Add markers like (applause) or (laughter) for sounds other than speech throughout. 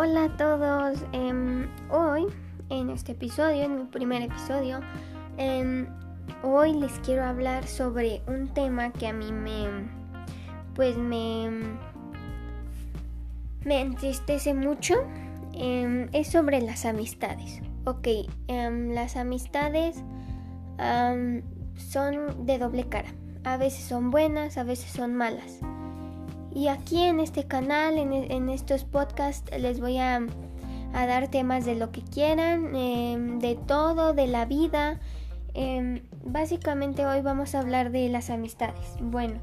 Hola a todos. Em, hoy, en este episodio, en mi primer episodio, em, hoy les quiero hablar sobre un tema que a mí me, pues me, me entristece mucho. Em, es sobre las amistades. Ok, las amistades son de doble cara. A veces son buenas, a veces son malas. Y aquí en este canal, en, estos podcasts, les voy a, dar temas de lo que quieran, em, de todo, de la vida. Em, básicamente hoy vamos a hablar de las amistades. Bueno,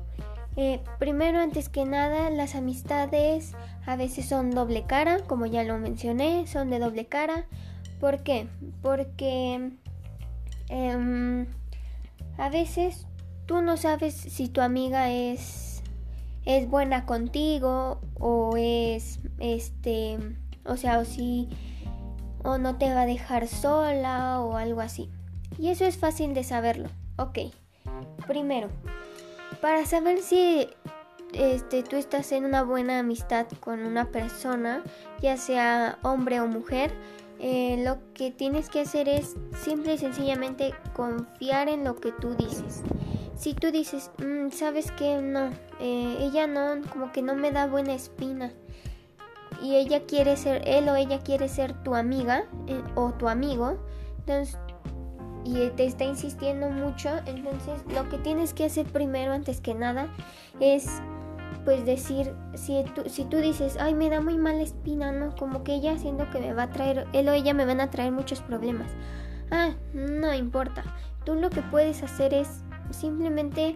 eh, primero, antes que nada, las amistades a veces son doble cara, como ya lo mencioné, son de doble cara. ¿Por qué? Porque em, a veces tú no sabes si tu amiga es es buena contigo o es este, o sea, o si o no te va a dejar sola o algo así. Y eso es fácil de saberlo. Ok. Primero, para saber si este, tú estás en una buena amistad con una persona, ya sea hombre o mujer, eh, lo que tienes que hacer es simple y sencillamente confiar en lo que tú dices si tú dices, mm, sabes que no, eh, ella no, como que no me da buena espina y ella quiere ser, él o ella quiere ser tu amiga eh, o tu amigo, entonces, y te está insistiendo mucho, entonces lo que tienes que hacer primero, antes que nada, es pues decir, si tú, si tú dices, ay, me da muy mala espina, ¿no? Como que ella siento que me va a traer, él o ella me van a traer muchos problemas. Ah, no importa. Tú lo que puedes hacer es simplemente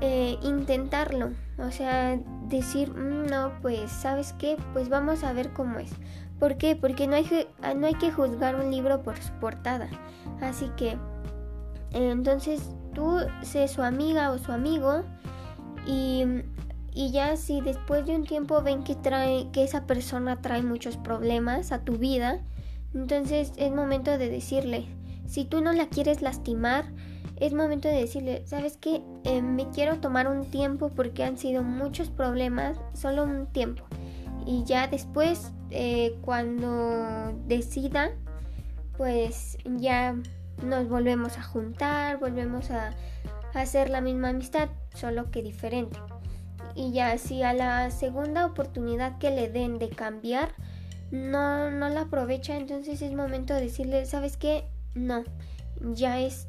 eh, intentarlo. O sea, decir, mm, no, pues, ¿sabes qué? Pues vamos a ver cómo es. ¿Por qué? Porque no hay que, no hay que juzgar un libro por su portada. Así que, entonces, tú sé su amiga o su amigo y, y ya si después de un tiempo ven que, trae, que esa persona trae muchos problemas a tu vida, entonces es momento de decirle, si tú no la quieres lastimar, es momento de decirle, ¿sabes qué? Eh, me quiero tomar un tiempo porque han sido muchos problemas, solo un tiempo. Y ya después, eh, cuando decida, pues ya nos volvemos a juntar, volvemos a, hacer la misma amistad, solo que diferente. Y ya si a la segunda oportunidad que le den de cambiar, no, no la aprovecha, entonces es momento de decirle, ¿sabes qué? No, ya es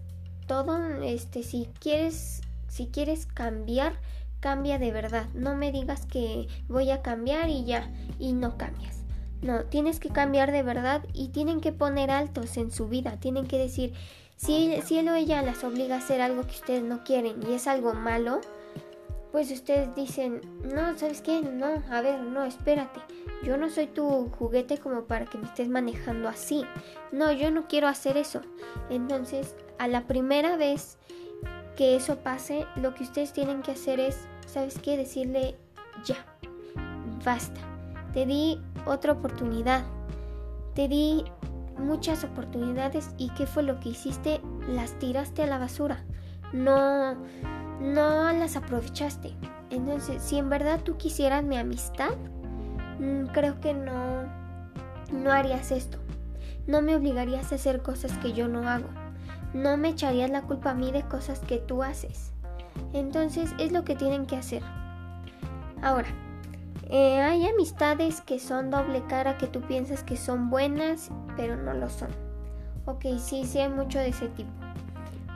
todo, este, si quieres, si quieres cambiar, cambia de verdad. No me digas que voy a cambiar y ya, y no cambias. No, tienes que cambiar de verdad y tienen que poner altos en su vida. Tienen que decir, si, si él o ella las obliga a hacer algo que ustedes no quieren y es algo malo, pues ustedes dicen, no, ¿sabes qué? No, a ver, no, espérate. Yo no soy tu juguete como para que me estés manejando así. No, yo no quiero hacer eso. Entonces, a la primera vez que eso pase, lo que ustedes tienen que hacer es, ¿sabes qué? Decirle ya, basta. Te di otra oportunidad. Te di muchas oportunidades y ¿qué fue lo que hiciste? Las tiraste a la basura. No, no las aprovechaste. Entonces, si en verdad tú quisieras mi amistad, mm, creo que no, no harías esto. No me obligarías a hacer cosas que yo no hago no me echarías la culpa a mí de cosas que tú haces. Entonces es lo que tienen que hacer. Ahora, eh, hay amistades que son doble cara que tú piensas que son buenas, pero no lo son. Ok, sí, sí hay mucho de ese tipo.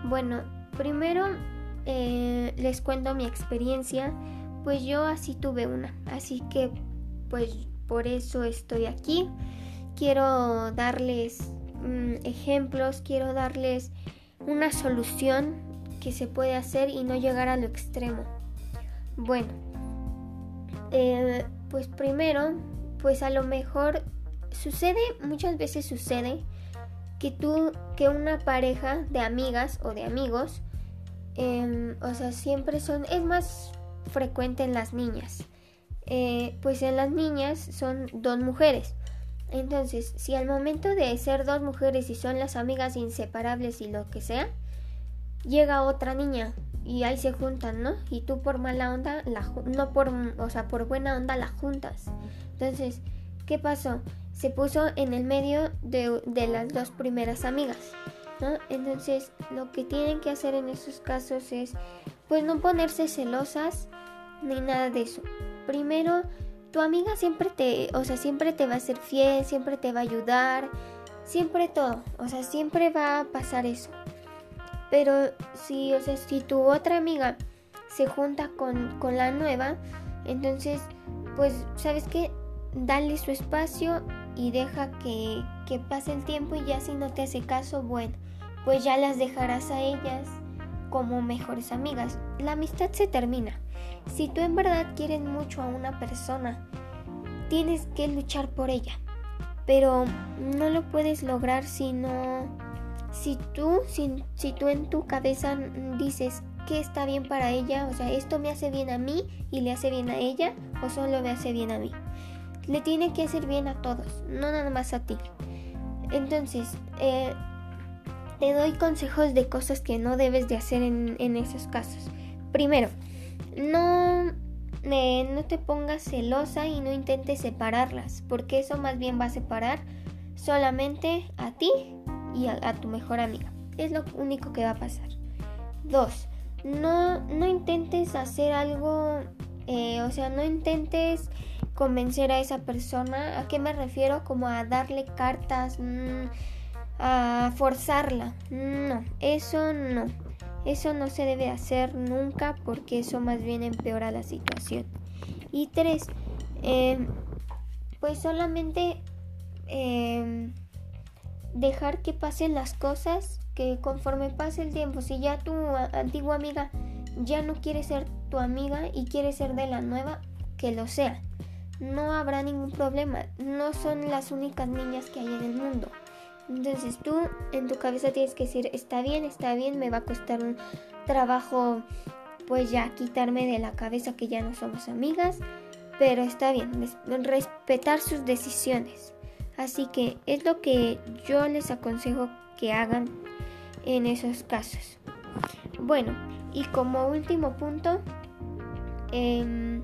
Bueno, primero eh, les cuento mi experiencia, pues yo así tuve una, así que pues por eso estoy aquí. Quiero darles Mm, ejemplos, quiero darles una solución que se puede hacer y no llegar a lo extremo. Bueno, eh, pues primero, pues a lo mejor sucede, muchas veces sucede que tú, que una pareja de amigas o de amigos, em, o sea, siempre son, es más frecuente en las niñas. Eh, pues en las niñas son dos mujeres. Entonces, si al momento de ser dos mujeres y son las amigas inseparables y lo que sea, llega otra niña y ahí se juntan, ¿no? Y tú por mala onda, la, no por, o sea, por buena onda la juntas. Entonces, ¿qué pasó? se puso en el medio de, de las dos primeras amigas. Entonces lo que tienen que hacer en esos casos es pues no ponerse celosas ni nada de eso. Primero, tu amiga siempre te, o sea, siempre te va a ser fiel, siempre te va a ayudar, siempre todo, o sea, siempre va a pasar eso. Pero si, o sea, si tu otra amiga se junta con, con la nueva, entonces, pues, ¿sabes qué? Dale su espacio y deja que, que pase el tiempo y ya si no te hace caso, bueno, pues ya las dejarás a ellas como mejores amigas. La amistad se termina. Si tú en verdad quieres mucho a una persona, tienes que luchar por ella. Pero no lo puedes lograr si no... Si tú, si, si tú en tu cabeza dices que está bien para ella, o sea, esto me hace bien a mí y le hace bien a ella, o solo me hace bien a mí. Le tiene que hacer bien a todos, no nada más a ti. Entonces, eh, te doy consejos de cosas que no debes de hacer en, esos casos. Primero, no, eh, no te pongas celosa y no intentes separarlas, porque eso más bien va a separar solamente a ti y a, tu mejor amiga. Es lo único que va a pasar. Dos, no, no intentes hacer algo, eh, o sea, no intentes convencer a esa persona. ¿A qué me refiero? Como a darle cartas, mm, a forzarla. No, eso no. Eso no se debe hacer nunca porque eso más bien empeora la situación. Y tres, em, pues solamente em, dejar que pasen las cosas, que conforme pase el tiempo, si ya tu antigua amiga ya no quiere ser tu amiga y quiere ser de la nueva, que lo sea. No habrá ningún problema. No son las únicas niñas que hay en el mundo. Entonces tú en tu cabeza tienes que decir, está bien, está bien, me va a costar un trabajo pues ya quitarme de la cabeza que ya no somos amigas, pero está bien, respetar sus decisiones. Así que es lo que yo les aconsejo que hagan en esos casos. Bueno, y como último punto, em,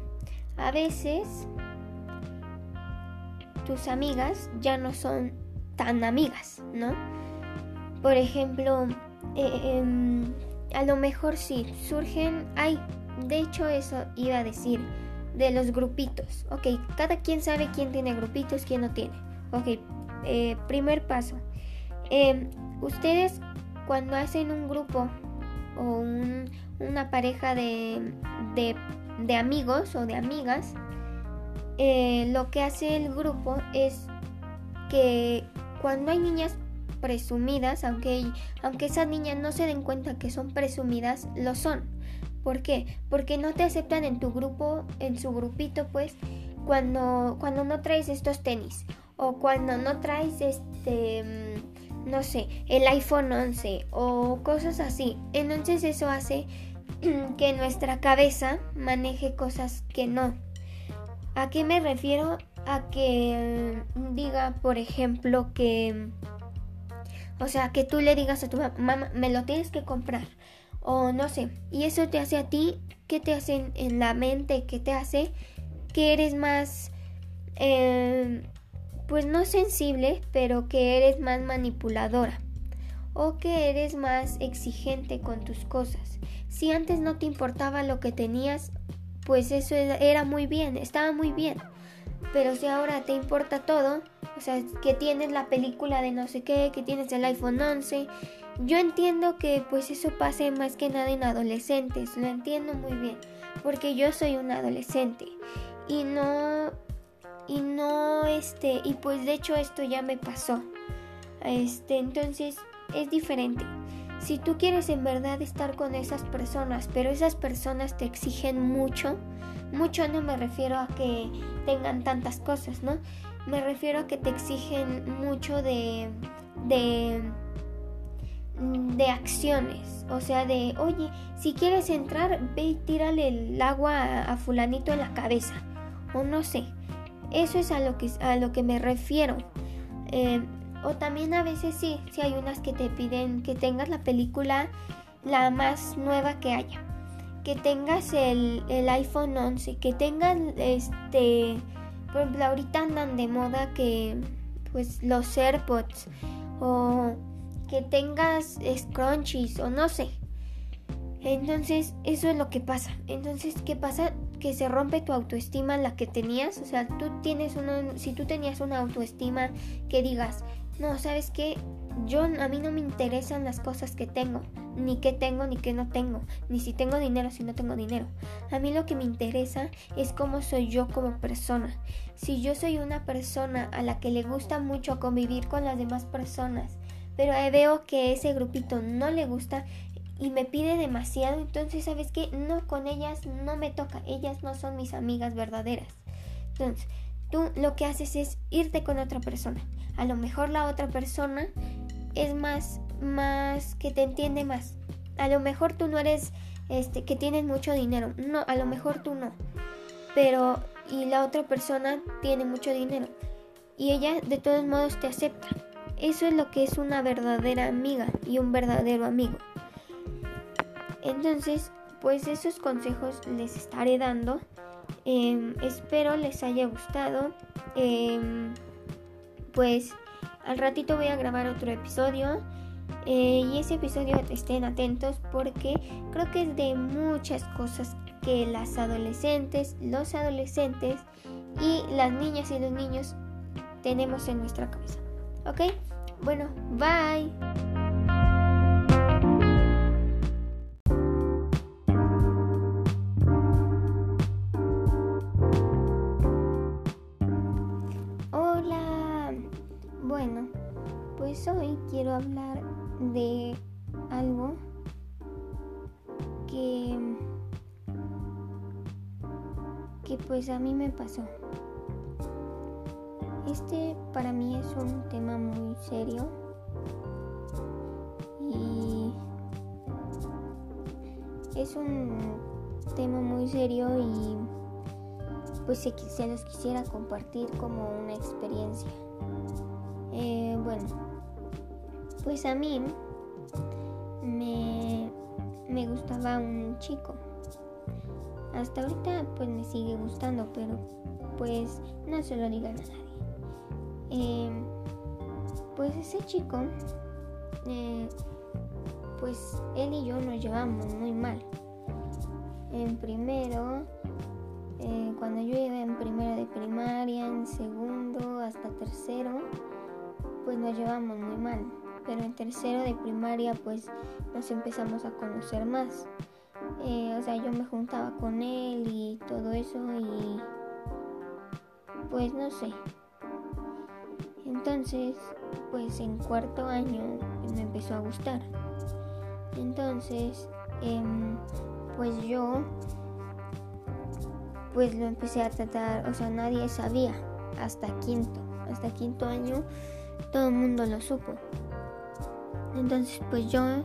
a veces tus amigas ya no son tan amigas, ¿no? Por ejemplo, eh, em, a lo mejor sí, surgen, ay, de hecho eso iba a decir, de los grupitos. Ok, cada quien sabe quién tiene grupitos, quién no tiene. Ok, eh, primer paso. Em, ustedes cuando hacen un grupo o una pareja de, de, amigos o de amigas, eh, lo que hace el grupo es que cuando hay niñas presumidas, aunque, aunque esas niñas no se den cuenta que son presumidas, lo son. ¿Por qué? Porque no te aceptan en tu grupo, en su grupito, pues, cuando, cuando no traes estos tenis o cuando no traes este, mm, no sé, el iPhone 11 o cosas así. Entonces eso hace (clears throat) que nuestra cabeza maneje cosas que no. ¿A qué me refiero? A que diga, por ejemplo, que... O sea, que tú le digas a tu mamá, me lo tienes que comprar. O no sé. Y eso te hace a ti, ¿qué te hace en la mente? ¿Qué te hace que eres más... Em, pues no sensible, pero que eres más manipuladora. O que eres más exigente con tus cosas. Si antes no te importaba lo que tenías, pues eso era muy bien, estaba muy bien. Pero si ahora te importa todo, o sea, que tienes la película de no sé qué, que tienes el iPhone 11, yo entiendo que pues eso pase más que nada en adolescentes, lo entiendo muy bien, porque yo soy un adolescente y no y no este y pues de hecho esto ya me pasó. Este, entonces es diferente. Si tú quieres en verdad estar con esas personas, pero esas personas te exigen mucho, mucho no me refiero a que tengan tantas cosas, ¿no? Me refiero a que te exigen mucho de, de, de acciones. O sea, de, oye, si quieres entrar, ve y tírale el agua a, fulanito en la cabeza. O no sé. Eso es a lo que, a lo que me refiero. Eh, o también a veces sí, si hay unas que te piden que tengas la película la más nueva que haya que tengas el, iPhone 11, que tengas este, por ejemplo, ahorita andan de moda que, pues los AirPods o que tengas scrunchies o no sé. Entonces, eso es lo que pasa. Entonces, ¿qué pasa? Que se rompe tu autoestima, la que tenías. O sea, tú tienes una, si tú tenías una autoestima que digas, no, ¿sabes qué? Yo, a mí no me interesan las cosas que tengo, ni qué tengo, ni qué no tengo, ni si tengo dinero, si no tengo dinero. A mí lo que me interesa es cómo soy yo como persona. Si yo soy una persona a la que le gusta mucho convivir con las demás personas, pero veo que ese grupito no le gusta y me pide demasiado, entonces sabes qué, no con ellas no me toca, ellas no son mis amigas verdaderas. Entonces, tú lo que haces es irte con otra persona. A lo mejor la otra persona es más más que te entiende más. A lo mejor tú no eres este que tienes mucho dinero. No, a lo mejor tú no. Pero y la otra persona tiene mucho dinero y ella de todos modos te acepta. Eso es lo que es una verdadera amiga y un verdadero amigo. Entonces, pues esos consejos les estaré dando. Em, espero les haya gustado. Em, pues al ratito voy a grabar otro episodio. Eh, y ese episodio estén atentos porque creo que es de muchas cosas que las adolescentes, los adolescentes y las niñas y los niños tenemos en nuestra cabeza. ¿Ok? Bueno, bye. Pues hoy quiero hablar de algo que que pues a mí me pasó. Este para mí es un tema muy serio y es un tema muy serio y pues se, se los quisiera compartir como una experiencia. Eh, bueno, pues a mí me, me gustaba un chico. Hasta ahorita pues me sigue gustando, pero pues no se lo digan a nadie. Em, pues ese chico, eh, pues él y yo nos llevamos muy mal. En primero, eh, cuando yo iba en primero de primaria, en segundo hasta tercero, pues nos llevamos muy mal pero en tercero de primaria pues nos empezamos a conocer más. Eh, o sea, yo me juntaba con él y todo eso y pues no sé. Entonces, pues en cuarto año me empezó a gustar. Entonces, em, pues yo pues lo empecé a tratar, o sea, nadie sabía hasta quinto, hasta quinto año todo el mundo lo supo. Entonces pues yo,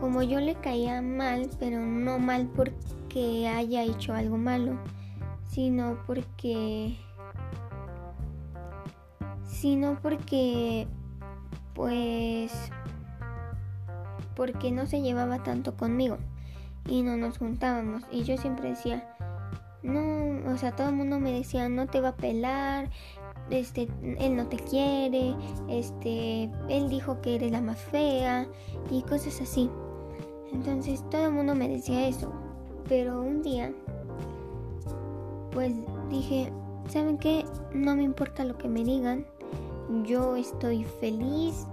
como yo le caía mal, pero no mal porque haya hecho algo malo, sino porque... Sino porque... Pues... Porque no se llevaba tanto conmigo y no nos juntábamos. Y yo siempre decía, no, o sea, todo el mundo me decía, no te va a pelar, este, él no te quiere, este, él dijo que eres la más fea y cosas así. Entonces todo el mundo me decía eso. Pero un día, pues dije, ¿saben qué? No me importa lo que me digan. Yo estoy feliz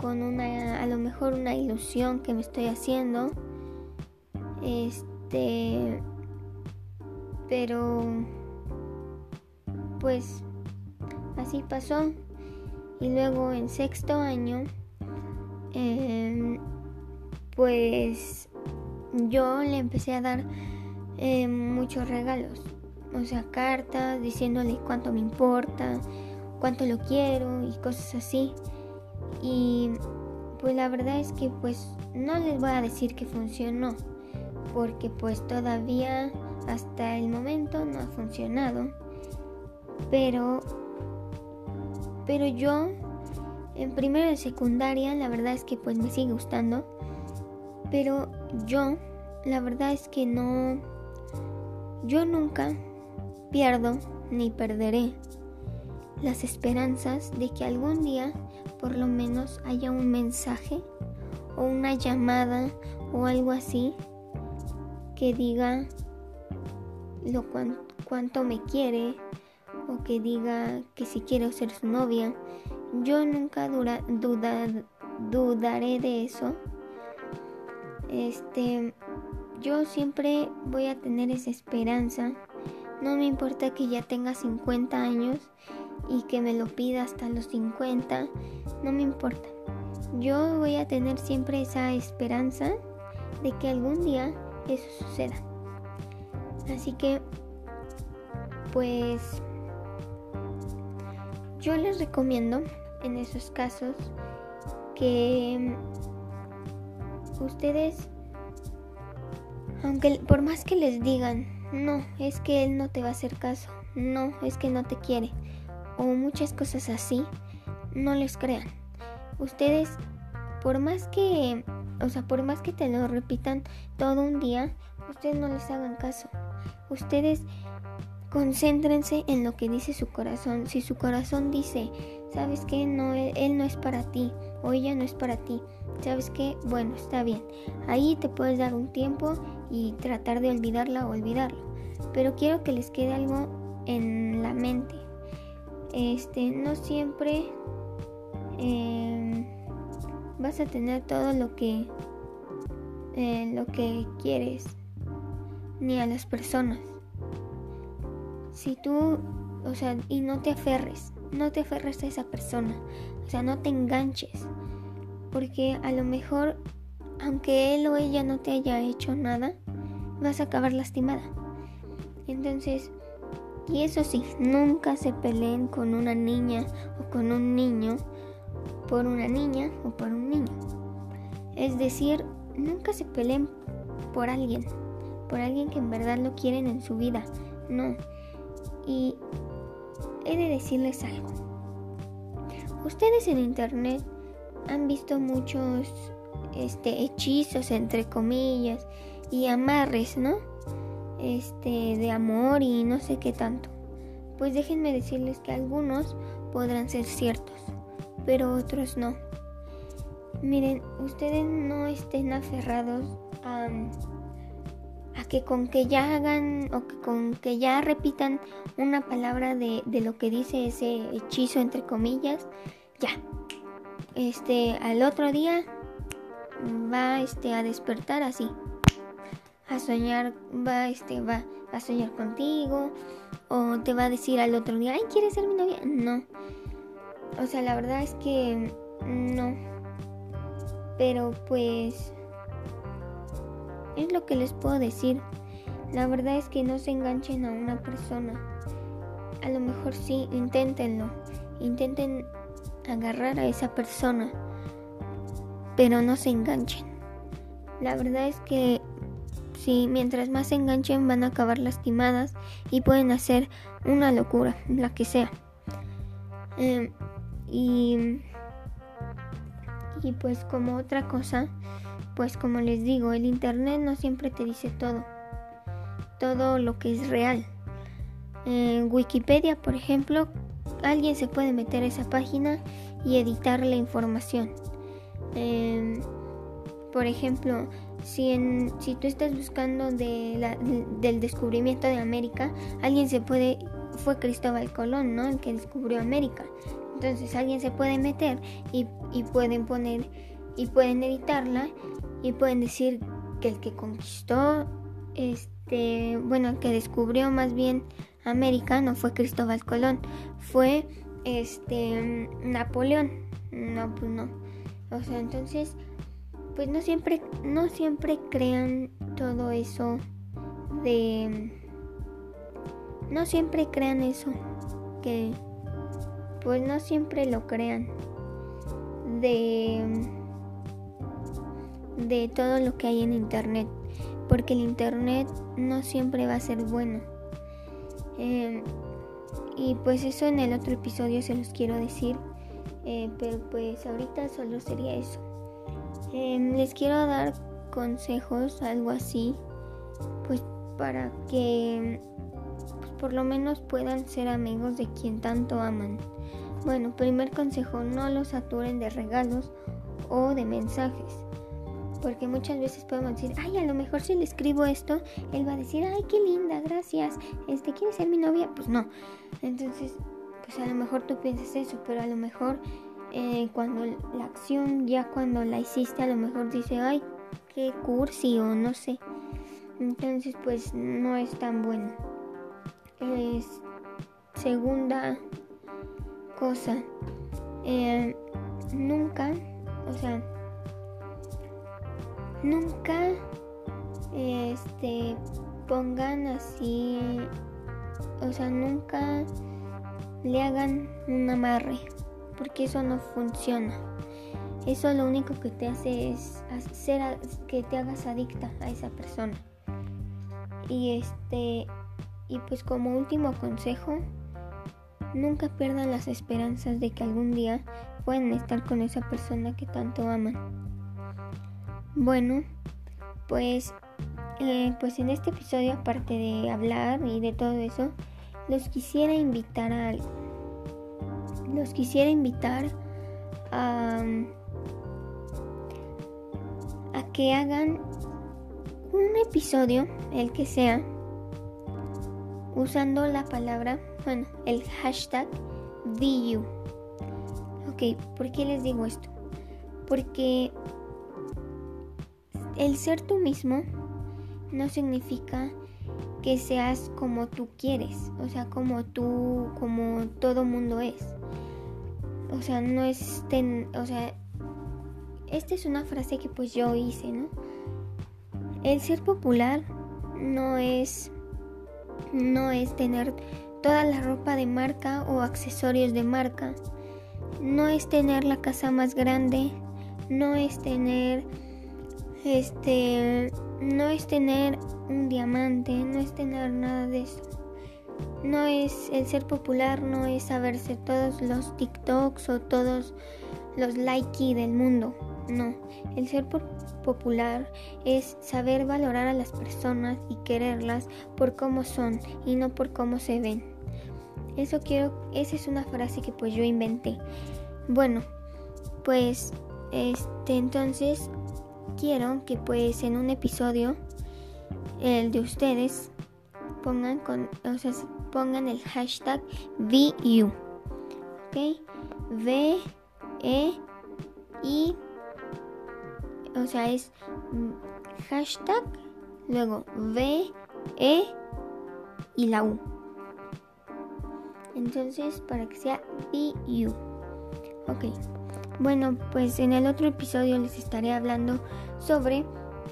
con una, a lo mejor una ilusión que me estoy haciendo. Este, pero, pues Así pasó. Y luego en sexto año, em, pues yo le empecé a dar em, muchos regalos. O sea, cartas diciéndole cuánto me importa, cuánto lo quiero y cosas así. Y pues la verdad es que pues no les voy a decir que funcionó. Porque pues todavía hasta el momento no ha funcionado. Pero pero yo, en primero de secundaria, la verdad es que pues me sigue gustando. Pero yo, la verdad es que no... Yo nunca pierdo ni perderé las esperanzas de que algún día por lo menos haya un mensaje o una llamada o algo así que diga lo cuánto me quiere que diga que si quiero ser su novia. Yo nunca dudaré de eso. Este, yo siempre voy a tener esa esperanza. No me importa que ya tenga 50 años y que me lo pida hasta los 50. No me importa. Yo voy a tener siempre esa esperanza de que algún día eso suceda. Así que, pues, yo les recomiendo en esos casos que ustedes, aunque por más que les digan, no, es que él no te va a hacer caso, no, es que no te quiere, o muchas cosas así, no les crean. Ustedes, por más que, o sea, por más que te lo repitan todo un día, ustedes no les hagan caso. Ustedes concéntrense en lo que dice su corazón. Si su corazón dice, ¿sabes qué? No, él no es para ti o ella no es para ti. ¿Sabes qué? Bueno, está bien. Ahí te puedes dar un tiempo y tratar de olvidarla o olvidarlo. Pero quiero que les quede algo en la mente. Este, no siempre em, vas a tener todo lo que eh, lo que quieres ni a las personas. Si tú, o sea, y no te aferres, no te aferres a esa persona, o sea, no te enganches, porque a lo mejor, aunque él o ella no te haya hecho nada, vas a acabar lastimada. Entonces, y eso sí, nunca se peleen con una niña o con un niño por una niña o por un niño. Es decir, nunca se peleen por alguien, por alguien que en verdad lo quieren en su vida. No. Y he de decirles algo. Ustedes en internet han visto muchos este hechizos entre comillas y amarres, ¿no? Este de amor y no sé qué tanto. Pues déjenme decirles que algunos podrán ser ciertos, pero otros no. Miren, ustedes no estén aferrados a, que con que ya hagan o que con que ya repitan una palabra de, de lo que dice ese hechizo entre comillas, ya. Este, al otro día va este a despertar así. A soñar, va este va a soñar contigo o te va a decir al otro día, "Ay, ¿quieres ser mi novia?" No. O sea, la verdad es que no pero pues es lo que les puedo decir. La verdad es que no se enganchen a una persona. A lo mejor sí, inténtenlo. Intenten agarrar a esa persona. Pero no se enganchen. La verdad es que si mientras más se enganchen van a acabar lastimadas y pueden hacer una locura, la que sea. Em, y y pues como otra cosa, pues como les digo, el Internet no siempre te dice todo, todo lo que es real. En Wikipedia, por ejemplo, alguien se puede meter a esa página y editar la información. Em, por ejemplo, si, en, si tú estás buscando de la, del descubrimiento de América, alguien se puede, fue Cristóbal Colón, ¿no? El que descubrió América. Entonces alguien se puede meter y, pueden poner y pueden editarla y pueden decir que el que conquistó, este, bueno, el que descubrió más bien América no fue Cristóbal Colón, fue este Napoleón. No, pues no. O sea, entonces, pues no siempre, no siempre crean todo eso de, no siempre crean eso que pues no siempre lo crean de de todo lo que hay en internet porque el internet no siempre va a ser bueno em, y pues eso en el otro episodio se los quiero decir eh, pero pues ahorita solo sería eso em, les quiero dar consejos algo así pues para que pues, por lo menos puedan ser amigos de quien tanto aman. Bueno, primer consejo, no los saturen de regalos o de mensajes. Porque muchas veces podemos decir, ay, a lo mejor si le escribo esto, él va a decir, ay, qué linda, gracias. Este, ¿quieres ser mi novia? Pues no. Entonces, pues a lo mejor tú piensas eso, pero a lo mejor eh, cuando la acción, ya cuando la hiciste, a lo mejor dice, ay, qué cursi o no sé. Entonces, pues no es tan bueno. Es segunda cosa. Eh, nunca, o sea, nunca este pongan así, o sea, nunca le hagan un amarre, porque eso no funciona. Eso lo único que te hace es hacer que te hagas adicta a esa persona. Y este y pues como último consejo, nunca pierdan las esperanzas de que algún día puedan estar con esa persona que tanto aman. Bueno, pues eh, pues en este episodio aparte de hablar y de todo eso, los quisiera invitar a. Los quisiera invitar a a que hagan un episodio, el que sea, usando la palabra, bueno, el hashtag VU. Ok, ¿por qué les digo esto? Porque el ser tú mismo no significa que seas como tú quieres, o sea, como tú, como todo mundo es. O sea, no es, o sea, esta es una frase que pues yo hice, ¿no? El ser popular no es no es tener toda la ropa de marca o accesorios de marca. No es tener la casa más grande, no es tener este no es tener un diamante, no es tener nada de eso. No es el ser popular, no es saberse todos los TikToks o todos los likey del mundo. No, el ser popular es saber valorar a las personas y quererlas por cómo son y no por cómo se ven. Eso quiero, esa es una frase que pues yo inventé. Bueno, pues este entonces quiero que pues en un episodio el de ustedes pongan con, o sea, pongan el hashtag VU. ¿Ok? V E I o sea, es hashtag, luego V, E y la U. Entonces, para que sea U. Ok. Bueno, pues en el otro episodio les estaré hablando sobre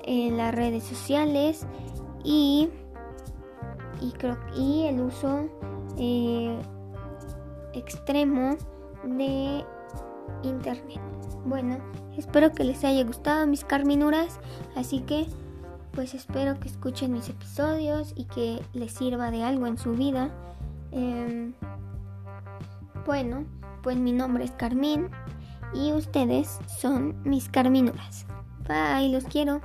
eh, las redes sociales y, y, el uso eh, extremo de internet. Bueno, espero que les haya gustado mis carminuras, así que pues espero que escuchen mis episodios y que les sirva de algo en su vida. Em, bueno, pues mi nombre es Carmín y ustedes son mis carminuras. Bye, los quiero.